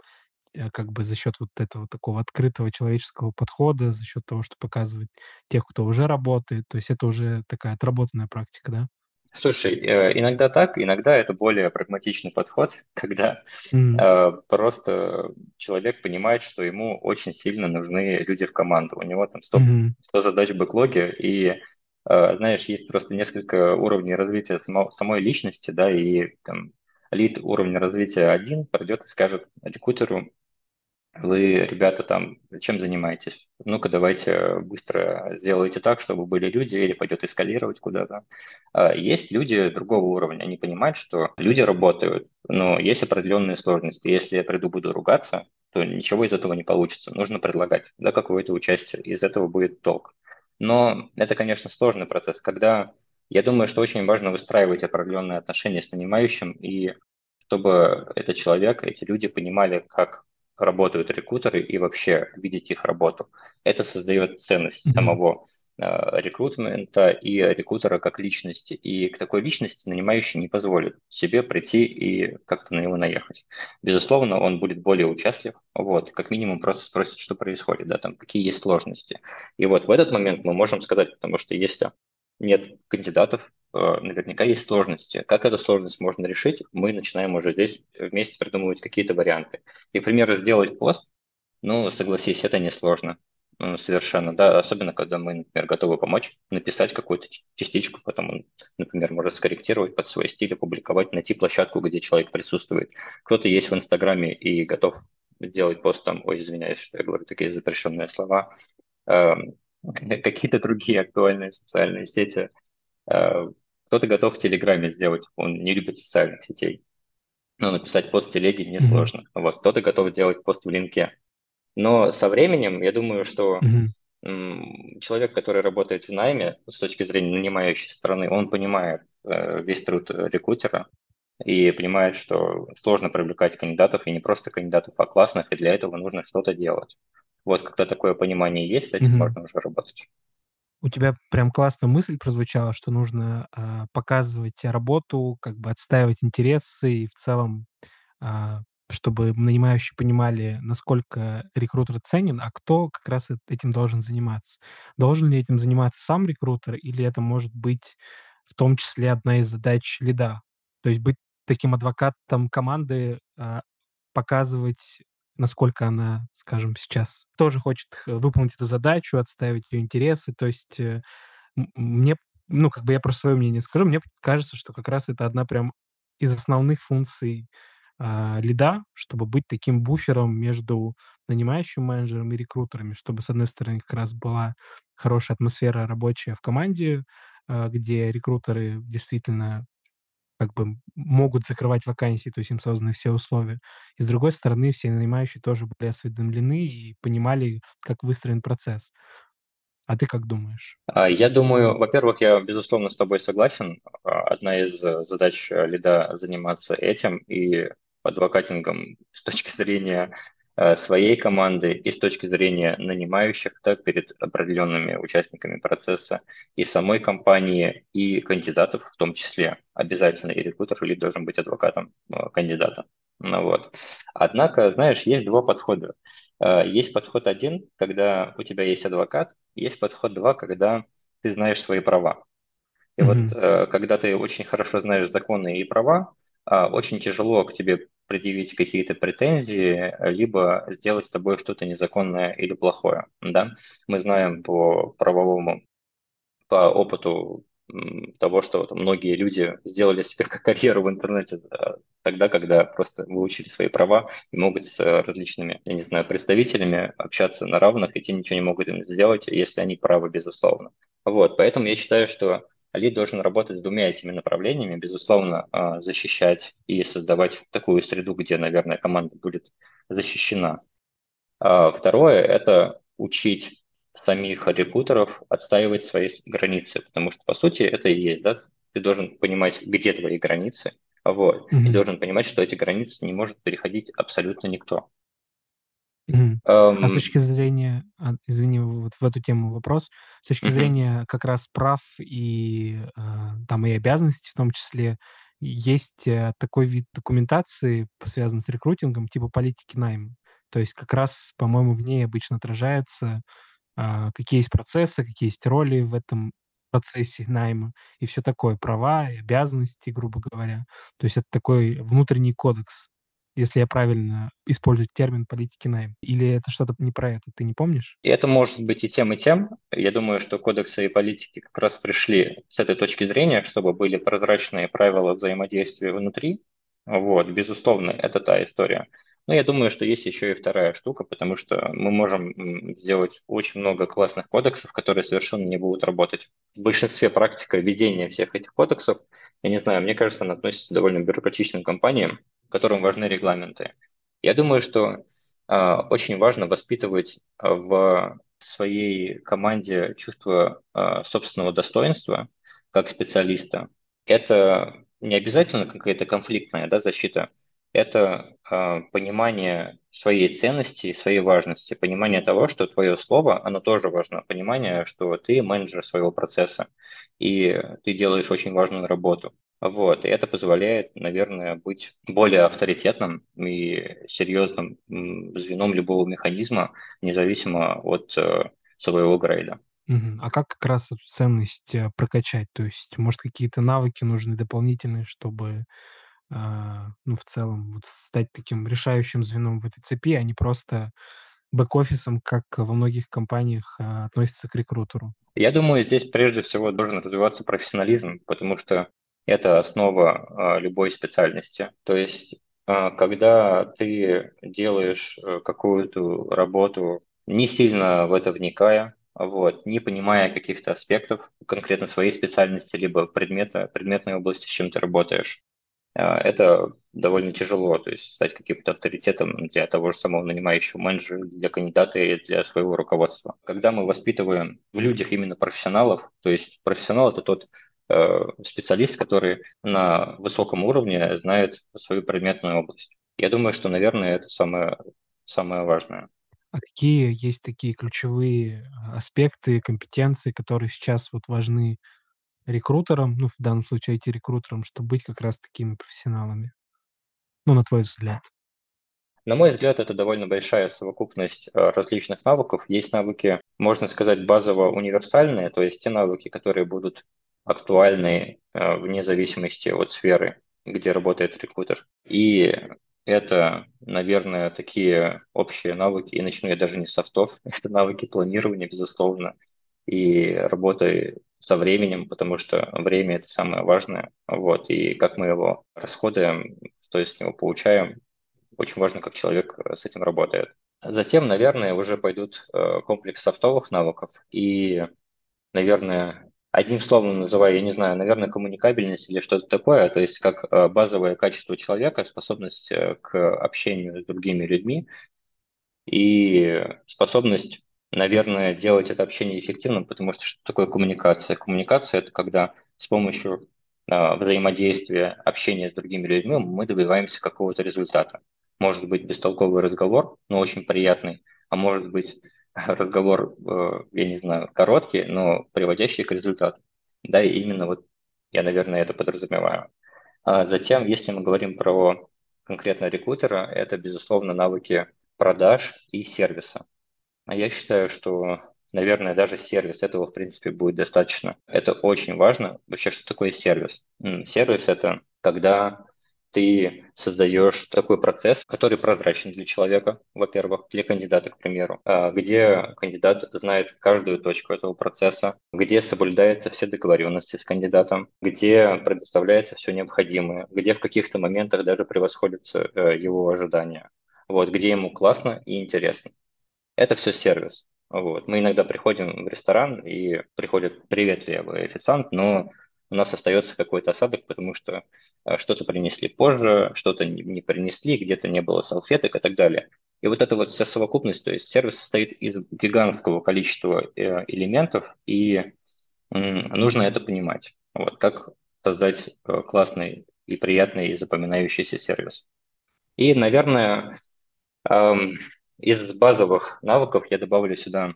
э, как бы за счет вот этого такого открытого человеческого подхода, за счет того, что показывает тех, кто уже работает. То есть это уже такая отработанная практика, да? Слушай, э, иногда так, иногда это более прагматичный подход, (laughs) когда mm. просто человек понимает, что ему очень сильно нужны люди в команду. У него там 100, mm-hmm. 100 задач в бэклоге, и э, знаешь, есть просто несколько уровней развития самой личности, да, и там лид уровня развития один придет и скажет рекрутеру, вы, ребята, там, чем занимаетесь? Ну-ка, давайте быстро сделайте так, чтобы были люди, или пойдет эскалировать куда-то. А, есть люди другого уровня, они понимают, что люди работают, но есть определенные сложности. Если я приду, буду ругаться, то ничего из этого не получится. Нужно предлагать да, какое-то участие, из этого будет толк. Но это, конечно, сложный процесс, когда я думаю, что очень важно выстраивать определенные отношения с нанимающим, и чтобы этот человек, эти люди понимали, как работают рекрутеры и вообще видеть их работу. Это создает ценность mm-hmm. самого рекрутмента и рекрутера как личности. И к такой личности нанимающий не позволит себе прийти и как-то на него наехать. Безусловно, он будет более участлив, вот, как минимум просто спросит, что происходит, да, там, какие есть сложности. И вот в этот момент мы можем сказать, потому что если нет кандидатов, Э, наверняка есть сложности. Как эту сложность можно решить, мы начинаем уже здесь вместе придумывать какие-то варианты. И, к сделать пост, ну, согласись, это несложно. Совершенно, да, особенно когда мы, например, готовы помочь, написать какую-то частичку, потом он, например, может скорректировать под свой стиль, опубликовать, найти площадку, где человек присутствует. Кто-то есть в Инстаграме и готов делать пост там, ой, извиняюсь, что я говорю такие запрещенные слова, эм, (laughs) какие-то другие актуальные социальные сети, э, кто-то готов в Телеграме сделать, он не любит социальных сетей. Но написать пост в Телеге несложно. Mm-hmm. Вот, кто-то готов делать пост в Линке. Но со временем, я думаю, что mm-hmm. человек, который работает в найме, с точки зрения нанимающей стороны, он понимает э, весь труд рекрутера и понимает, что сложно привлекать кандидатов, и не просто кандидатов, а классных, и для этого нужно что-то делать. Вот когда такое понимание есть, с этим mm-hmm. можно уже работать. У тебя прям классная мысль прозвучала, что нужно а, показывать работу, как бы отстаивать интересы и в целом, а, чтобы нанимающие понимали, насколько рекрутер ценен, а кто как раз этим должен заниматься. Должен ли этим заниматься сам рекрутер или это может быть в том числе одна из задач лида? То есть быть таким адвокатом команды, а, показывать насколько она, скажем, сейчас тоже хочет выполнить эту задачу, отстаивать ее интересы. То есть э, мне, ну, как бы я про свое мнение скажу, мне кажется, что как раз это одна прям из основных функций а, лида, чтобы быть таким буфером между нанимающим менеджером и рекрутерами, чтобы, с одной стороны, как раз была хорошая атмосфера рабочая в команде, а, где рекрутеры действительно как бы могут закрывать вакансии, то есть им созданы все условия. И с другой стороны, все нанимающие тоже были осведомлены и понимали, как выстроен процесс. А ты как думаешь? А, я думаю, во-первых, я безусловно с тобой согласен. Одна из э, задач э, лида заниматься этим и адвокатингом с точки зрения Э, своей команды и с точки зрения нанимающих да, перед определенными участниками процесса и самой компании, и кандидатов в том числе. Обязательно и рекрутер или должен быть адвокатом э, кандидата. Ну, вот. Однако, знаешь, есть два подхода. Э, есть подход один, когда у тебя есть адвокат, есть подход два, когда ты знаешь свои права. И вот Мгм. э, когда ты очень хорошо знаешь законы и права, очень тяжело к тебе предъявить какие-то претензии, либо сделать с тобой что-то незаконное или плохое. Да? Мы знаем по правовому по опыту того, что там, многие люди сделали себе (laughs) карьеру в интернете э, тогда, когда просто выучили свои права и могут с различными, я не знаю, представителями общаться на равных, и те ничего не могут им сделать, если они правы, безусловно. Вот, поэтому я считаю, что Али должен работать с двумя этими направлениями, безусловно, а, защищать и создавать такую среду, где, наверное, команда будет защищена. А второе – это учить самих рекрутеров отстаивать свои границы, потому что, по сути, это и есть, да, ты должен понимать, где твои границы, вот, и Мгм. должен понимать, что эти границы не может переходить абсолютно никто. Мгм. А с точки Эм, зрения, а, извини, вот в эту тему вопрос. С точки мгм. зрения как раз прав и, а, там, и обязанностей в том числе, есть, э, такой вид документации, связанный с рекрутингом, типа политики найма. То есть как раз, по-моему, в ней обычно отражается, а, какие есть процессы, какие есть роли в этом процессе найма и все такое, права и обязанности, грубо говоря. То есть это такой внутренний кодекс. Если я правильно использую термин политики найма. Или это что-то не про это, ты не помнишь? И это может быть и тем, и тем. Я думаю, что кодексы и политики как раз пришли с этой точки зрения, чтобы были прозрачные правила взаимодействия внутри. Вот, безусловно, это та история. Но я думаю, что есть еще и вторая штука, потому что мы можем сделать очень много классных кодексов, которые совершенно не будут работать. В большинстве практика ведения всех этих кодексов, я не знаю, мне кажется, она относится довольно бюрократичным компаниям, которым важны регламенты. Я думаю, что а, очень важно воспитывать а, в своей команде чувство а, собственного достоинства как специалиста. Это не обязательно какая-то конфликтная да, защита, это понимание своей ценности, своей важности, понимание того, что твое слово, оно тоже важно, понимание, что ты менеджер своего процесса, и ты делаешь очень важную работу. Вот, и это позволяет, наверное, быть более авторитетным и серьезным звеном любого механизма, независимо от э, своего грейда. А как как раз эту ценность, э, прокачать? То есть, может, какие-то навыки нужны дополнительные, чтобы, а, ну, в целом, вот стать таким решающим звеном в этой цепи, а не просто бэк-офисом, как во многих компаниях, а, относятся к рекрутеру? Я думаю, здесь прежде всего должен развиваться профессионализм, потому что это основа а, любой специальности. То есть, а, когда ты делаешь э, какую-то работу, не сильно в это вникая, вот, не понимая каких-то аспектов конкретно своей специальности, либо предмета, предметной области, с чем ты работаешь, а, это довольно тяжело, то есть стать каким-то авторитетом для того же самого нанимающего менеджера, для кандидата и для своего руководства. Когда мы воспитываем в людях именно профессионалов, то есть профессионал это тот специалист, который на высоком уровне знает свою предметную область. Я думаю, что, наверное, это самое, самое важное. А какие есть такие ключевые, а, аспекты, компетенции, которые сейчас вот важны рекрутерам, ну, в данном случае IT-рекрутерам, чтобы быть как раз такими профессионалами? Ну, на твой взгляд. На мой взгляд, это довольно большая совокупность э, различных навыков. Есть навыки, можно сказать, базово-универсальные, то есть те навыки, которые будут актуальны э, вне зависимости от сферы, где работает рекрутер. И это, наверное, такие общие навыки, и начну я даже не софтов, (laughs) это навыки планирования, безусловно, и работы со временем, потому что время – это самое важное. Вот, и как мы его расходуем, что из него получаем, очень важно, как человек с этим работает. Затем, наверное, уже пойдут э, комплекс софтовых навыков и, наверное, одним словом называю, я не знаю, наверное, коммуникабельность или что-то такое, то есть как э, базовое качество человека, способность к общению с другими людьми и способность, наверное, делать это общение эффективным, потому что что такое коммуникация? Коммуникация – это когда с помощью взаимодействия, общения с другими людьми мы добиваемся какого-то результата. Может быть бестолковый разговор, но очень приятный, а может быть (laughs) разговор, э, я не знаю, короткий, но приводящий к результату. Да, и именно вот я, наверное, это подразумеваю. А затем, если мы говорим про конкретно рекрутера, это, безусловно, навыки продаж и сервиса. А я считаю, что, наверное, даже сервис этого, в принципе, будет достаточно. Это очень важно. Вообще, что такое сервис? Сервис – это когда ты создаешь такой процесс, который прозрачен для человека, во-первых, для кандидата, к примеру, а, где кандидат знает каждую точку этого процесса, где соблюдаются все договоренности с кандидатом, где предоставляется все необходимое, где в каких-то моментах даже превосходятся э, его ожидания, вот, где ему классно и интересно. Это все сервис. Вот. Мы иногда приходим в ресторан и приходит приветливый официант, но у нас остается какой-то осадок, потому что э, что-то принесли позже, что-то не принесли, где-то не было салфеток и так далее. И вот эта вот вся совокупность, то есть сервис состоит из гигантского количества э, элементов, и нужно это понимать. Вот как создать э, классный и приятный и запоминающийся сервис. И, наверное, из базовых навыков я добавлю сюда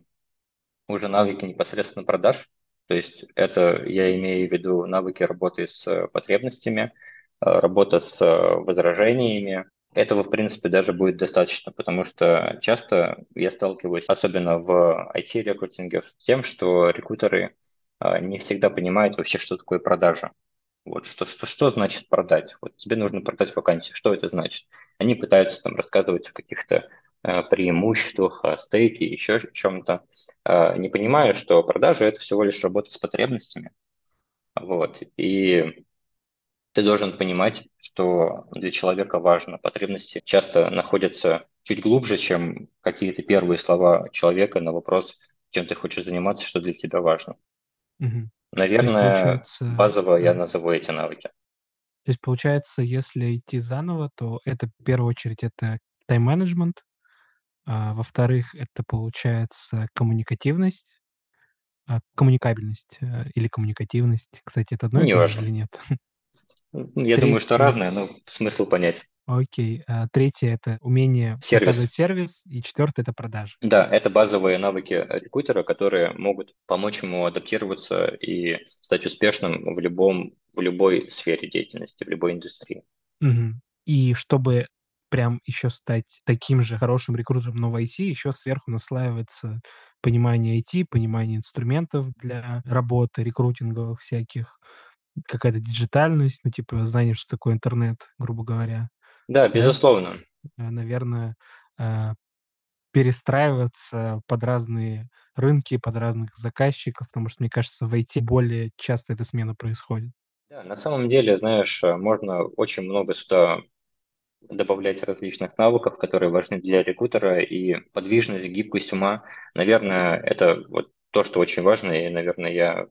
уже навыки непосредственно продаж. То есть это я имею в виду навыки работы с э, потребностями, э, работа с э, возражениями. Этого, в принципе, даже будет достаточно, потому что часто я сталкиваюсь, особенно в IT-рекрутинге, с тем, что рекрутеры не всегда понимают вообще, что такое продажа. Вот что, что, что значит продать? Вот тебе нужно продать вакансию. Что это значит? Они пытаются там рассказывать о каких-то Э, преимуществах, о стейке, еще чем-то, э, не понимая, что продажа – это всего лишь работа с потребностями. Вот. И ты должен понимать, что для человека важно. Потребности часто находятся чуть глубже, чем какие-то первые слова человека на вопрос, чем ты хочешь заниматься, что для тебя важно. Угу. Наверное, базово я назову эти навыки. То есть, получается, если идти заново, то это в первую очередь это тайм-менеджмент, а, во-вторых, это получается коммуникативность, а, коммуникабельность э, или коммуникативность. Кстати, это одно и то же или нет? (laughs) Я думаю, что разное, но смысл понять. Окей. А, третье это умение сервис. оказывать сервис, и четвертое это продажи. Да, это базовые навыки рекрутера, которые могут помочь ему адаптироваться и стать успешным в любом в любой сфере деятельности, в любой индустрии. Угу. И чтобы прям еще стать таким же хорошим рекрутером, но в IT, еще сверху наслаивается понимание IT, понимание инструментов для работы, рекрутинговых всяких, какая-то диджитальность, ну, типа, знание, что такое интернет, грубо говоря. Да, безусловно. Да? Наверное, э, перестраиваться под разные рынки, под разных заказчиков, потому что, мне кажется, в IT более часто эта смена происходит. Да, на самом деле, знаешь, э, можно очень много сюда добавлять различных навыков, которые важны для рекрутера, и подвижность, гибкость ума, наверное, это вот то, что очень важно, и, наверное, я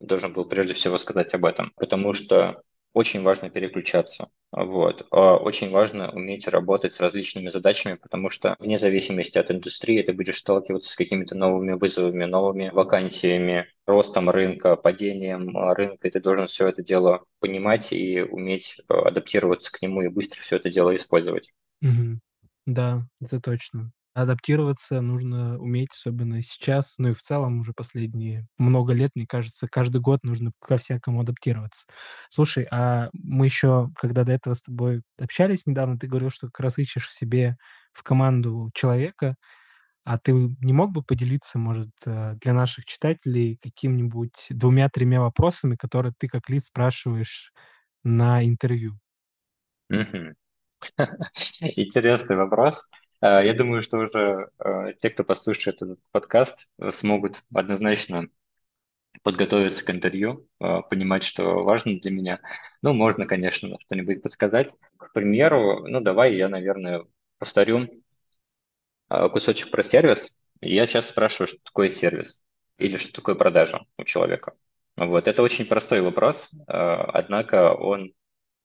должен был прежде всего сказать об этом, потому что очень важно переключаться. Вот. А очень важно уметь работать с различными задачами, потому что вне зависимости от индустрии ты будешь сталкиваться с какими-то новыми вызовами, новыми вакансиями, ростом рынка, падением рынка, и ты должен все это дело понимать и уметь э, адаптироваться к нему и быстро все это дело использовать. Угу. Да, это точно. Адаптироваться нужно уметь, особенно сейчас, ну и в целом уже последние много лет, мне кажется, каждый год нужно ко всякому адаптироваться. Слушай, а мы еще, когда до этого с тобой общались недавно, ты говорил, что как раз ищешь себе в команду человека, а ты не мог бы поделиться, может, э, для наших читателей каким-нибудь двумя-тремя вопросами, которые ты как лид спрашиваешь на интервью? (laughs) Интересный вопрос. Э, я думаю, что уже э, те, кто послушает этот подкаст, э, смогут однозначно подготовиться к интервью, понимать, что важно для меня. Ну, можно, конечно, что-нибудь подсказать. К примеру, ну, давай я, наверное, повторю кусочек про сервис. Я сейчас спрашиваю, что такое сервис или что такое продажа у человека. Вот, это очень простой вопрос, однако он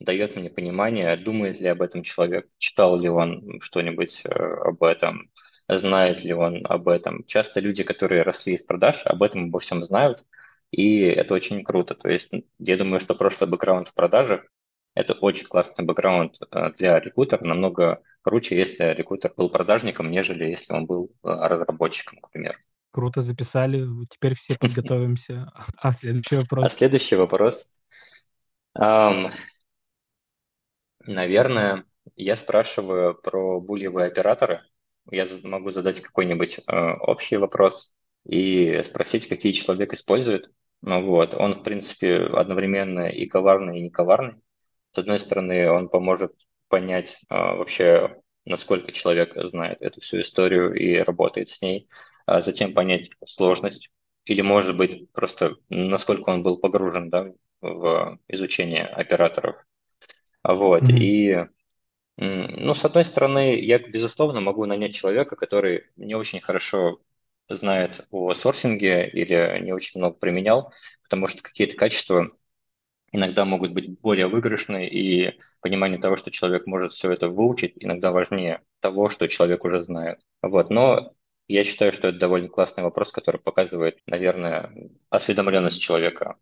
дает мне понимание, думает ли об этом человек, читал ли он что-нибудь э, об этом, знает ли он об этом. Часто люди, которые росли из продаж, об этом обо всем знают, и это очень круто. То есть я думаю, что прошлый бэкграунд в продажах – это очень классный бэкграунд э, для рекрутера, намного круче, если рекрутер был продажником, нежели если он был э, разработчиком, к примеру. Круто записали, теперь все (laughs) подготовимся. А следующий вопрос? А следующий вопрос. Наверное, я спрашиваю про булевые операторы. Я могу задать какой-нибудь э, общий вопрос и спросить, какие человек использует. Ну вот, он, в принципе, одновременно и коварный, и не коварный. С одной стороны, он поможет понять э, вообще, насколько человек знает эту всю историю и работает с ней, а затем понять сложность или, может быть, просто насколько он был погружен да, в изучение операторов. Вот, mm-hmm. и ну, с одной стороны, я, безусловно, могу нанять человека, который не очень хорошо знает о сорсинге или не очень много применял, потому что какие-то качества иногда могут быть более выигрышны, и понимание того, что человек может все это выучить, иногда важнее того, что человек уже знает. Вот. Но я считаю, что это довольно классный вопрос, который показывает, наверное, осведомленность человека.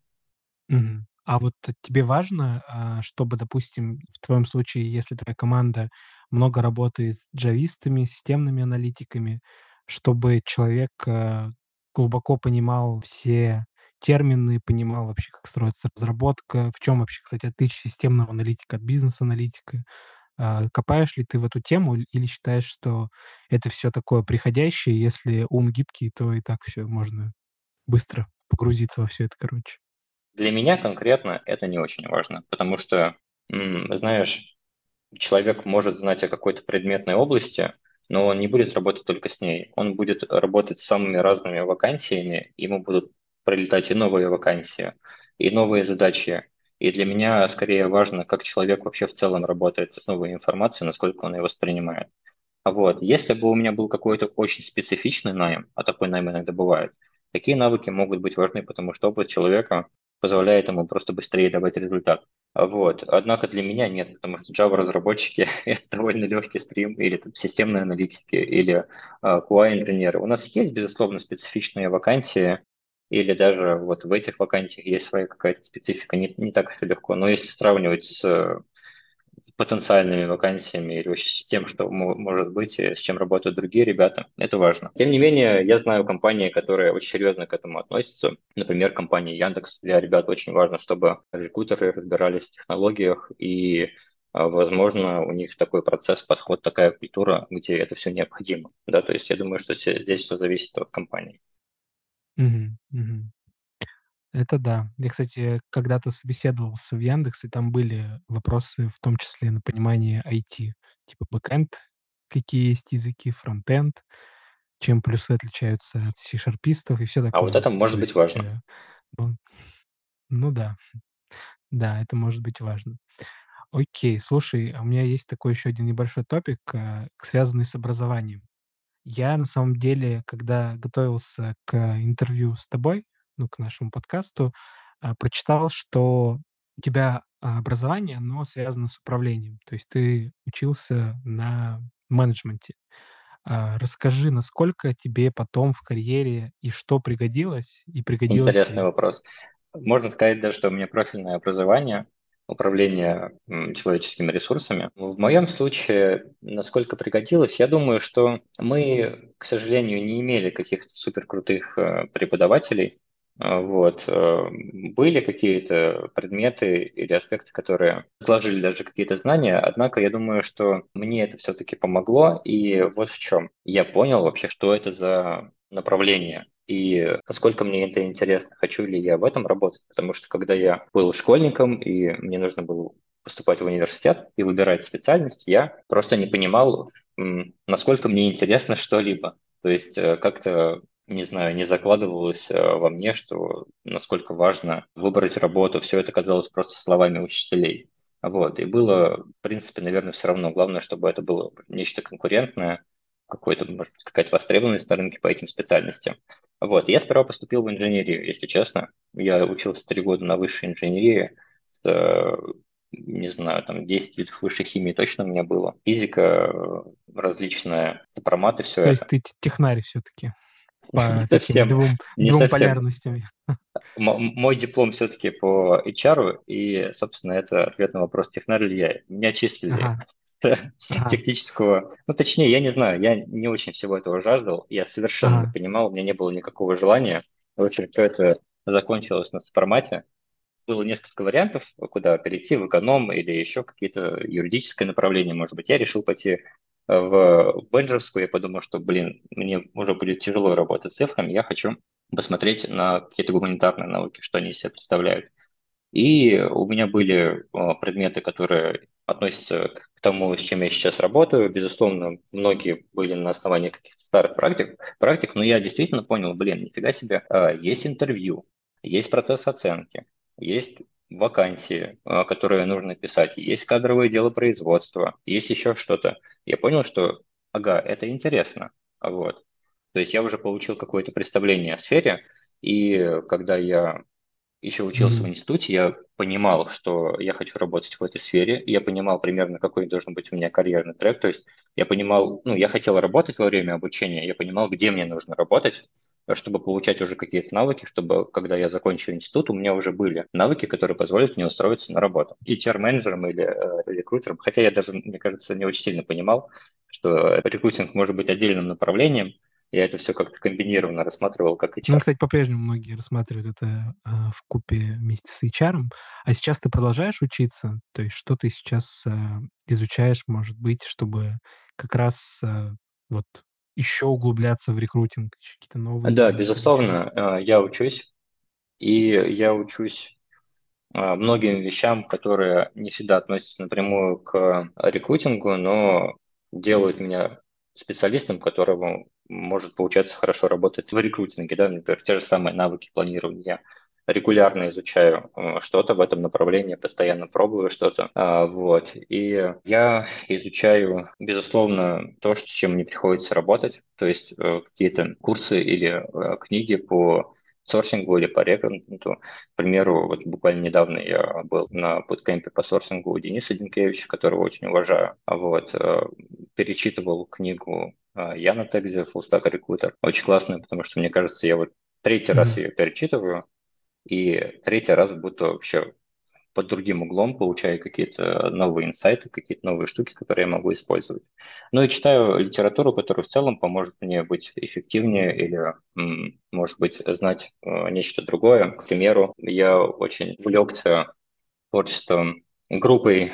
Mm-hmm. А вот тебе важно, а, чтобы, допустим, в твоем случае, если твоя команда много работает с джавистами, системными аналитиками, чтобы человек а, глубоко понимал все термины, понимал вообще, как строится разработка, в чем вообще, кстати, отличие системного аналитика от бизнес-аналитика. А, копаешь ли ты в эту тему или считаешь, что это все такое приходящее, если ум гибкий, то и так все можно быстро погрузиться во все это, короче? Для меня конкретно это не очень важно, потому что, знаешь, человек может знать о какой-то предметной области, но он не будет работать только с ней. Он будет работать с самыми разными вакансиями, ему будут прилетать и новые вакансии, и новые задачи. И для меня скорее важно, как человек вообще в целом работает с новой информацией, насколько он ее воспринимает. Вот. Если бы у меня был какой-то очень специфичный найм, а такой найм иногда бывает, такие навыки могут быть важны, потому что опыт человека позволяет ему просто быстрее давать результат. Вот. Однако для меня нет, потому что Java-разработчики (laughs) — это довольно легкий стрим, или там, системные аналитики, или uh, QA-инженеры. У нас есть, безусловно, специфичные вакансии, или даже вот в этих вакансиях есть своя какая-то специфика, не, не так все легко. Но если сравнивать с потенциальными вакансиями или вообще с тем, что может быть, с чем работают другие ребята. Это важно. Тем не менее, я знаю компании, которые очень серьезно к этому относятся. Например, компания Яндекс. Для ребят очень важно, чтобы рекрутеры разбирались в технологиях и а, возможно, у них такой процесс, подход, такая культура, где это все необходимо. Да, то есть я думаю, что здесь все зависит от компании. Угу, угу. Это да. Я, кстати, когда-то собеседовался в Яндексе, там были вопросы, в том числе на понимание IT, типа бэкэнд, какие есть языки, фронтенд, чем плюсы отличаются от C-шарпистов и все такое. А вот это может То быть есть, важно. Э, ну, ну да, да, это может быть важно. Окей, слушай, а у меня есть такой еще один небольшой топик, э, связанный с образованием. Я на самом деле, когда готовился к интервью с тобой, ну, к нашему подкасту, а, прочитал, что у тебя образование, оно связано с управлением. То есть ты учился на менеджменте. А, расскажи, насколько тебе потом в карьере и что пригодилось, и пригодилось Интересный вопрос. Можно сказать даже, что у меня профильное образование, управление человеческими ресурсами. В моем случае, насколько пригодилось, я думаю, что мы, к сожалению, не имели каких-то суперкрутых э, преподавателей, а, вот. Э, были какие-то предметы или аспекты, которые отложили даже какие-то знания, однако я думаю, что мне это все-таки помогло, и вот в чем. Я понял вообще, что это за направление, и насколько мне это интересно, хочу ли я в этом работать, потому что когда я был школьником, и мне нужно было поступать в университет и выбирать специальность, я просто не понимал, насколько мне интересно что-либо. То есть э, как-то не знаю, не закладывалось э, во мне, что насколько важно выбрать работу. Все это казалось просто словами учителей. Вот. И было, в принципе, наверное, все равно. Главное, чтобы это было нечто конкурентное, какой-то, может быть, какая-то востребованность на рынке по этим специальностям. Вот. Я сперва поступил в инженерию, если честно. Я учился три года на высшей инженерии с э, не знаю, там 10 видов высшей химии точно у меня было. Физика, э, различная, сопроматы, все То это. То есть ты технарь все-таки? По (laughs) таким двум, не двум полярностям. Мой диплом все-таки по HR, и, собственно, это ответ на вопрос, технарь ли я. Меня числили ага. (laughs) технического. Ну, точнее, я не знаю, я не очень всего этого жаждал, я совершенно ага. понимал, у меня не было никакого желания. В общем, все это закончилось на формате, было несколько вариантов, куда перейти, в эконом или еще какие-то юридическое направление, может быть. Я решил пойти в менеджерскую, я подумал, что, блин, мне уже будет тяжело работать с цифрами, я хочу посмотреть на какие-то гуманитарные науки, что они из себя представляют. И у меня были а, предметы, которые относятся к тому, с чем я сейчас работаю. Безусловно, многие были на основании каких-то старых практик, практик, но я действительно понял, блин, нифига себе, а, есть интервью, есть процесс оценки, есть вакансии, а, которые нужно писать, есть кадровое дело производства, есть еще что-то. Я понял, что, ага, это интересно. Вот. То есть я уже получил какое-то представление о сфере, и когда я еще учился mm-hmm. в институте, я понимал, что я хочу работать в этой сфере, я понимал примерно, какой должен быть у меня карьерный трек, то есть я понимал, ну, я хотел работать во время обучения, я понимал, где мне нужно работать, чтобы получать уже какие-то навыки, чтобы, когда я закончил институт, у меня уже были навыки, которые позволят мне устроиться на работу. HR-менеджером или э, рекрутером, хотя я даже, мне кажется, не очень сильно понимал, что рекрутинг может быть отдельным направлением, я это все как-то комбинированно рассматривал как HR. Ну, кстати, по-прежнему многие рассматривают это э, в купе вместе с HR. А сейчас ты продолжаешь учиться? То есть что ты сейчас э, изучаешь, может быть, чтобы как раз э, вот еще углубляться в рекрутинг, какие-то новые... Да, безусловно, э, я учусь, и я учусь э, многим вещам, которые не всегда относятся напрямую к рекрутингу, но делают меня специалистом, которому может получаться хорошо работать в рекрутинге, да, например, те же самые навыки планирования. Регулярно изучаю э, что-то в этом направлении, постоянно пробую что-то. А, вот. И я изучаю, безусловно, то, с чем мне приходится работать, то есть э, какие-то курсы или э, книги по сорсингу или по рекрутингу. К примеру, вот буквально недавно я был на буткемпе по сорсингу у Дениса Динкевича, которого очень уважаю. Вот, перечитывал книгу а, Яна Тегзи, Full Stack Recruiter. Очень классная, потому что, мне кажется, я вот третий mm-hmm. раз ее перечитываю, и третий раз будто вообще под другим углом получаю какие-то новые инсайты, какие-то новые штуки, которые я могу использовать. Ну и читаю литературу, которая в целом поможет мне быть эффективнее или, может быть, знать э, нечто другое. К примеру, я очень увлекся творчеством группой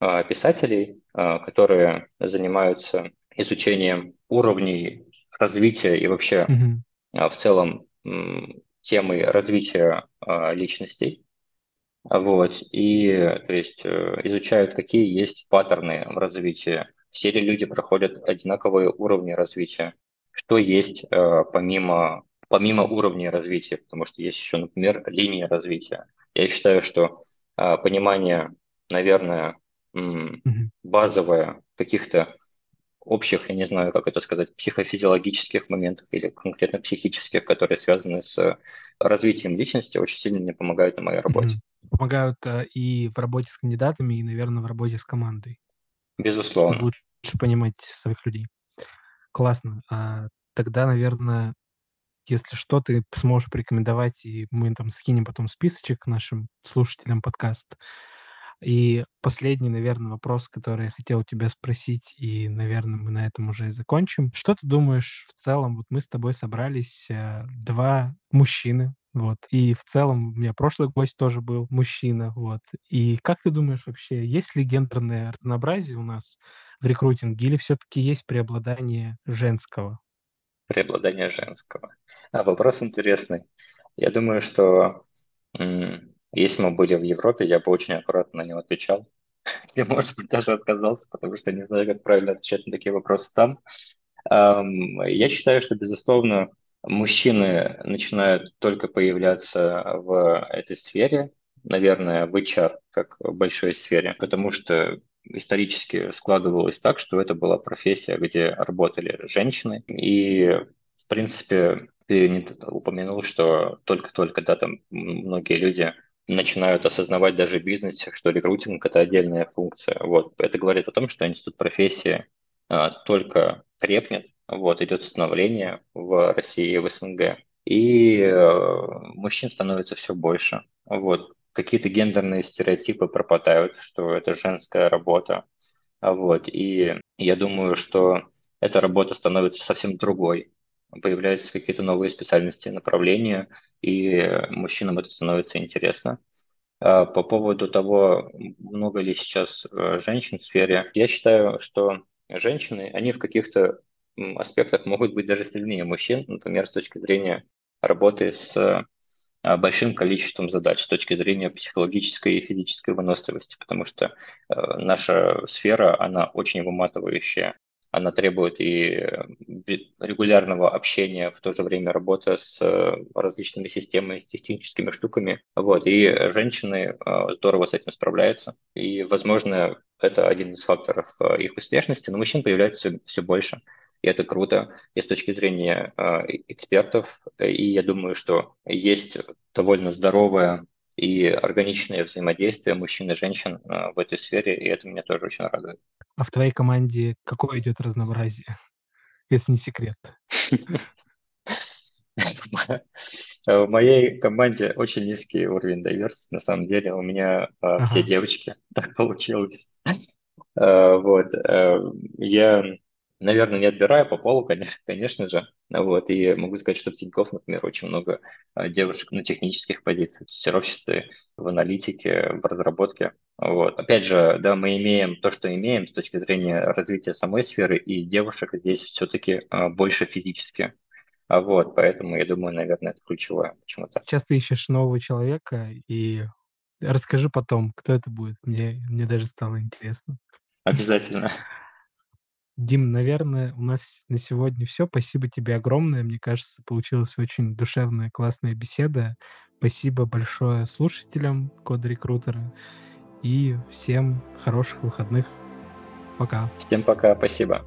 а, писателей, а, которые занимаются изучением уровней развития и вообще mm-hmm. в целом темы развития личностей. Вот, и то есть э, изучают, какие есть паттерны в развитии. Все ли люди проходят одинаковые уровни развития? Что есть э, помимо, помимо уровней развития? Потому что есть еще, например, линии развития. Я считаю, что э, понимание, наверное, базовое каких-то общих, я не знаю, как это сказать, психофизиологических моментов или конкретно психических, которые связаны с развитием личности, очень сильно мне помогают на моей работе. Помогают э, и в работе с кандидатами, и, наверное, в работе с командой. Безусловно. Чтобы лучше понимать своих людей. Классно. А тогда, наверное, если что, ты сможешь порекомендовать, и мы там скинем потом списочек нашим слушателям подкаста, и последний, наверное, вопрос, который я хотел у тебя спросить, и, наверное, мы на этом уже и закончим. Что ты думаешь в целом? Вот мы с тобой собрались э, два мужчины, вот. И в целом у меня прошлый гость тоже был мужчина, вот. И как ты думаешь вообще, есть ли гендерное разнообразие у нас в рекрутинге или все-таки есть преобладание женского? Преобладание женского. А, вопрос интересный. Я думаю, что если мы были в Европе, я бы очень аккуратно на него отвечал. (laughs) Я, может быть, даже отказался, потому что не знаю, как правильно отвечать на такие вопросы там. Я считаю, что, безусловно, мужчины начинают только появляться в этой сфере, наверное, в HR, как в большой сфере, потому что исторически складывалось так, что это была профессия, где работали женщины, и, в принципе, ты не упомянул, что только-только, да, там многие люди начинают осознавать даже в бизнесе, что рекрутинг – это отдельная функция. Вот. Это говорит о том, что институт профессии а, только крепнет, вот, идет становление в России и в СНГ. И э, мужчин становится все больше. Вот. Какие-то гендерные стереотипы пропадают, что это женская работа. Вот. И я думаю, что эта работа становится совсем другой. Появляются какие-то новые специальности, направления, и мужчинам это становится интересно. А по поводу того, много ли сейчас э, женщин в сфере, я считаю, что женщины, они в каких-то аспектах могут быть даже сильнее мужчин, например, с точки зрения работы с а, большим количеством задач с точки зрения психологической и физической выносливости, потому что э, наша сфера, она очень выматывающая, она требует и э, регулярного общения, в то же время работа с э, различными системами, с техническими штуками. Вот. И женщины здорово с этим справляются. И, возможно, это один из факторов их успешности, но мужчин появляется все, все больше и это круто и с точки зрения э, экспертов. И я думаю, что есть довольно здоровое и органичное взаимодействие мужчин и женщин э, в этой сфере, и это меня тоже очень радует. А в твоей команде какое идет разнообразие, (laughs) если не секрет? В моей команде очень низкий уровень diversity, на самом деле. У меня ага. все девочки, (laughs) так получилось. Вот. Я Наверное, не отбираю по полу, конечно, (laughs) конечно же. Вот. И могу сказать, что в Тинькофф, например, очень много а, девушек на технических позициях, в тестировществе, в аналитике, в разработке. Вот. Опять же, да, мы имеем то, что имеем с точки зрения развития самой сферы, и девушек здесь все-таки а, больше физически. А вот, поэтому я думаю, наверное, это ключевое почему-то. Сейчас ты ищешь нового человека, и расскажи потом, кто это будет. Мне, мне даже стало интересно. Обязательно. (laughs) Дим, наверное, у нас на сегодня все. Спасибо тебе огромное. Мне кажется, получилась очень душевная, классная беседа. Спасибо большое слушателям Код Рекрутера. И всем хороших выходных. Пока. Всем пока, спасибо.